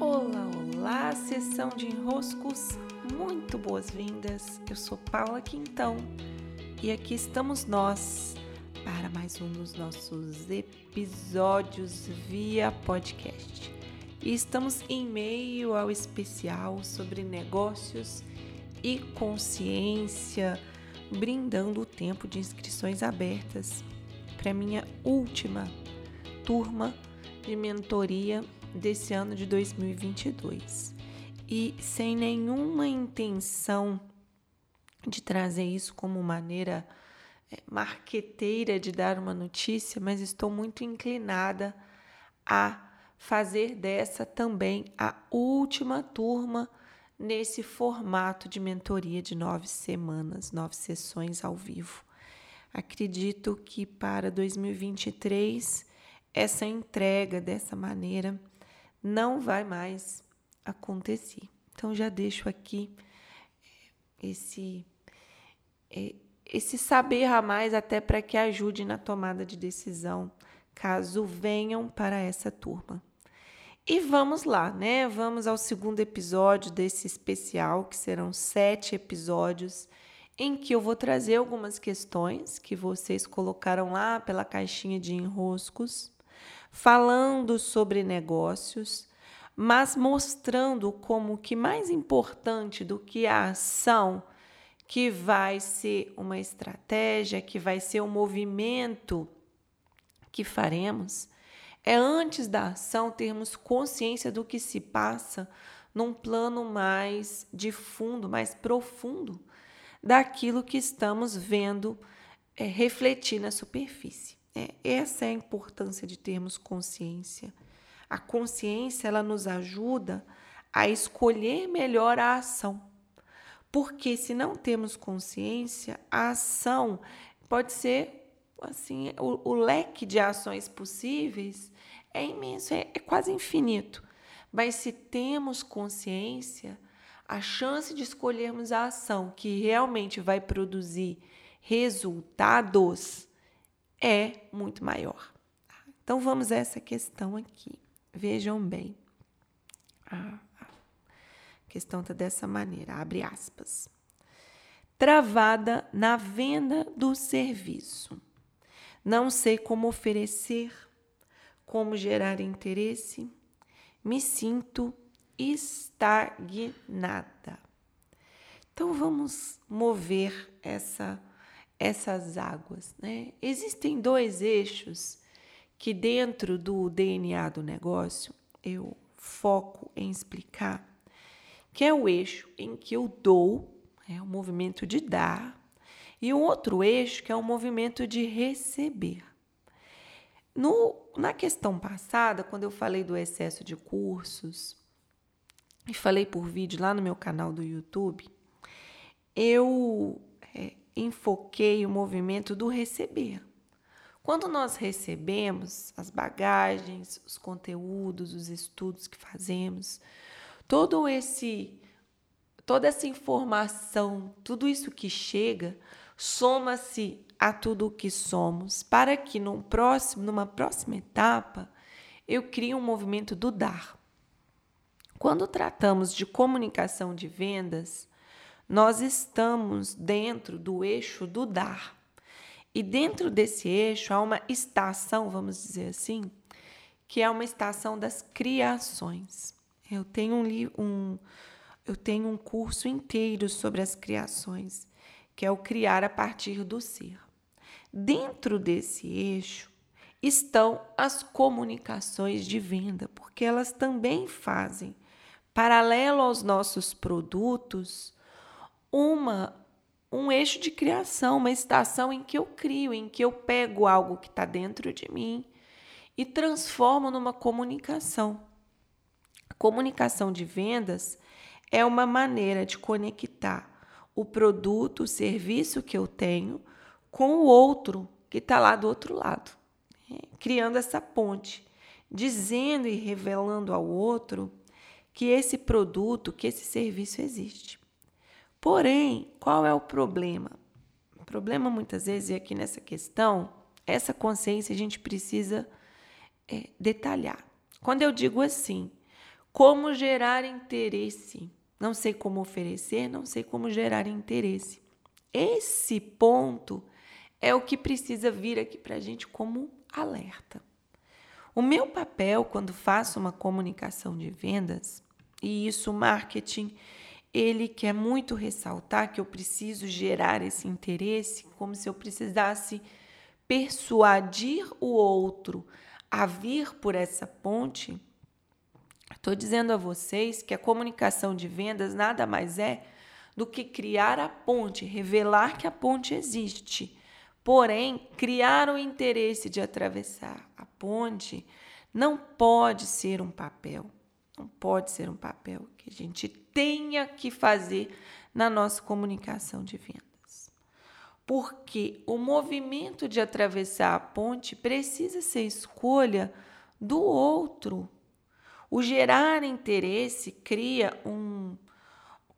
Olá, olá, sessão de enroscos, muito boas-vindas. Eu sou Paula Quintão e aqui estamos nós para mais um dos nossos episódios via podcast. E estamos em meio ao especial sobre negócios e consciência, brindando o tempo de inscrições abertas para minha última turma de mentoria desse ano de 2022. E sem nenhuma intenção de trazer isso como maneira é, marqueteira de dar uma notícia, mas estou muito inclinada a fazer dessa também a última turma nesse formato de mentoria de nove semanas, nove sessões ao vivo. Acredito que para 2023 essa entrega dessa maneira não vai mais acontecer. Então já deixo aqui eh, esse eh, esse saber a mais até para que ajude na tomada de decisão, caso venham para essa turma. E vamos lá, né? Vamos ao segundo episódio desse especial, que serão sete episódios, em que eu vou trazer algumas questões que vocês colocaram lá pela caixinha de enroscos falando sobre negócios, mas mostrando como que mais importante do que a ação, que vai ser uma estratégia, que vai ser um movimento que faremos, é antes da ação termos consciência do que se passa num plano mais de fundo, mais profundo daquilo que estamos vendo é, refletir na superfície. É, essa é a importância de termos consciência. A consciência ela nos ajuda a escolher melhor a ação. Porque se não temos consciência, a ação pode ser assim, o, o leque de ações possíveis é imenso, é, é quase infinito. Mas se temos consciência, a chance de escolhermos a ação que realmente vai produzir resultados é muito maior. Então vamos a essa questão aqui. Vejam bem. A questão está dessa maneira, abre aspas. Travada na venda do serviço. Não sei como oferecer, como gerar interesse. Me sinto estagnada. Então vamos mover essa essas águas. Né? Existem dois eixos que, dentro do DNA do negócio, eu foco em explicar, que é o eixo em que eu dou, é o movimento de dar, e o outro eixo que é o movimento de receber. No, na questão passada, quando eu falei do excesso de cursos, e falei por vídeo lá no meu canal do YouTube, eu enfoquei o movimento do receber. Quando nós recebemos as bagagens, os conteúdos, os estudos que fazemos, todo esse toda essa informação, tudo isso que chega, soma-se a tudo o que somos, para que num próximo, numa próxima etapa, eu crie um movimento do dar. Quando tratamos de comunicação de vendas, nós estamos dentro do eixo do dar. E dentro desse eixo há uma estação, vamos dizer assim, que é uma estação das criações. Eu tenho um, um, eu tenho um curso inteiro sobre as criações, que é o criar a partir do ser. Dentro desse eixo estão as comunicações de venda, porque elas também fazem, paralelo aos nossos produtos, uma um eixo de criação, uma estação em que eu crio, em que eu pego algo que está dentro de mim e transformo numa comunicação. Comunicação de vendas é uma maneira de conectar o produto, o serviço que eu tenho com o outro que está lá do outro lado, né? criando essa ponte, dizendo e revelando ao outro que esse produto, que esse serviço existe. Porém, qual é o problema? O problema muitas vezes, e aqui nessa questão, essa consciência a gente precisa é, detalhar. Quando eu digo assim, como gerar interesse. Não sei como oferecer, não sei como gerar interesse. Esse ponto é o que precisa vir aqui para a gente como alerta. O meu papel quando faço uma comunicação de vendas, e isso marketing, ele quer muito ressaltar que eu preciso gerar esse interesse, como se eu precisasse persuadir o outro a vir por essa ponte. Estou dizendo a vocês que a comunicação de vendas nada mais é do que criar a ponte, revelar que a ponte existe. Porém, criar o interesse de atravessar a ponte não pode ser um papel, não pode ser um papel que a gente tenha que fazer na nossa comunicação de vendas. Porque o movimento de atravessar a ponte precisa ser escolha do outro. O gerar interesse cria um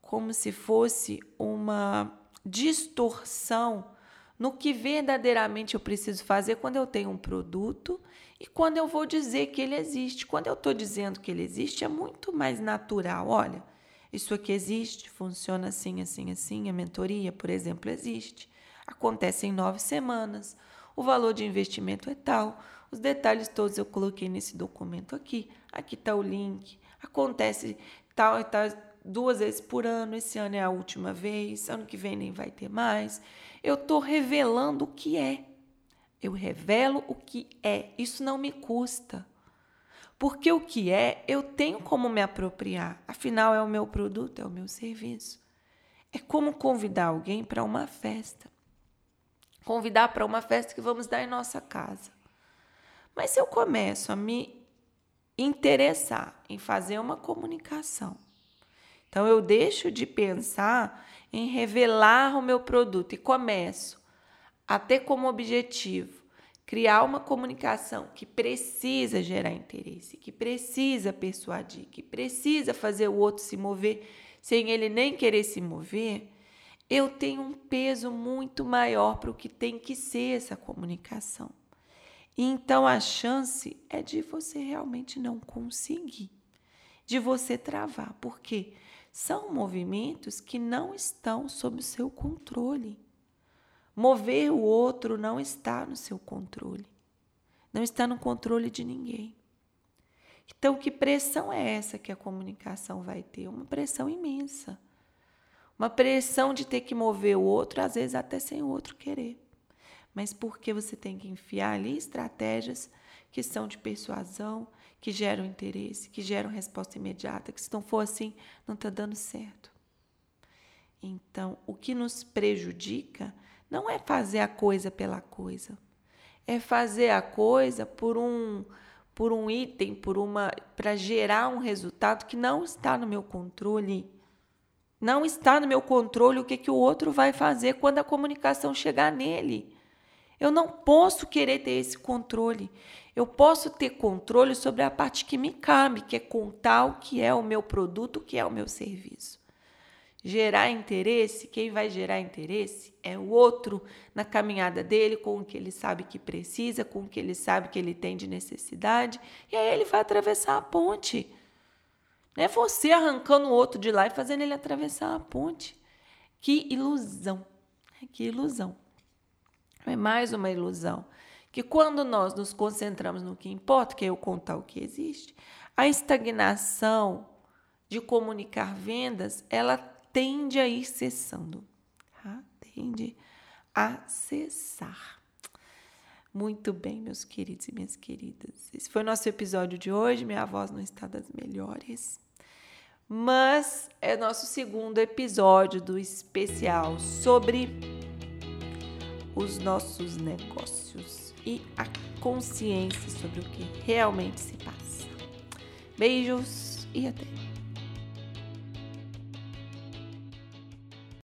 como se fosse uma distorção no que verdadeiramente eu preciso fazer quando eu tenho um produto e quando eu vou dizer que ele existe. Quando eu estou dizendo que ele existe, é muito mais natural. Olha, isso aqui existe, funciona assim, assim, assim. A mentoria, por exemplo, existe. Acontece em nove semanas. O valor de investimento é tal. Os detalhes todos eu coloquei nesse documento aqui. Aqui está o link. Acontece tal e tal duas vezes por ano, esse ano é a última vez, ano que vem nem vai ter mais. Eu estou revelando o que é. Eu revelo o que é. Isso não me custa. Porque o que é, eu tenho como me apropriar. Afinal, é o meu produto, é o meu serviço. É como convidar alguém para uma festa. Convidar para uma festa que vamos dar em nossa casa. Mas se eu começo a me interessar em fazer uma comunicação então eu deixo de pensar em revelar o meu produto e começo a ter como objetivo criar uma comunicação que precisa gerar interesse, que precisa persuadir, que precisa fazer o outro se mover sem ele nem querer se mover, eu tenho um peso muito maior para o que tem que ser essa comunicação. Então a chance é de você realmente não conseguir, de você travar. Por quê? são movimentos que não estão sob o seu controle. Mover o outro não está no seu controle. Não está no controle de ninguém. Então, que pressão é essa que a comunicação vai ter? Uma pressão imensa. Uma pressão de ter que mover o outro, às vezes até sem o outro querer. Mas porque você tem que enfiar ali estratégias que são de persuasão, que geram interesse, que geram resposta imediata, que se não for assim, não está dando certo. Então, o que nos prejudica não é fazer a coisa pela coisa, é fazer a coisa por um por um item, por uma para gerar um resultado que não está no meu controle. Não está no meu controle o que, que o outro vai fazer quando a comunicação chegar nele. Eu não posso querer ter esse controle. Eu posso ter controle sobre a parte que me cabe, que é contar o que é o meu produto, o que é o meu serviço. Gerar interesse, quem vai gerar interesse é o outro na caminhada dele, com o que ele sabe que precisa, com o que ele sabe que ele tem de necessidade, e aí ele vai atravessar a ponte. Não é você arrancando o outro de lá e fazendo ele atravessar a ponte. Que ilusão! Que ilusão! É mais uma ilusão. Que quando nós nos concentramos no que importa, que é eu contar o que existe, a estagnação de comunicar vendas, ela tende a ir cessando. Tá? Tende a cessar. Muito bem, meus queridos e minhas queridas. Esse foi o nosso episódio de hoje. Minha voz não está das melhores. Mas é nosso segundo episódio do especial sobre os nossos negócios e a consciência sobre o que realmente se passa. Beijos e até!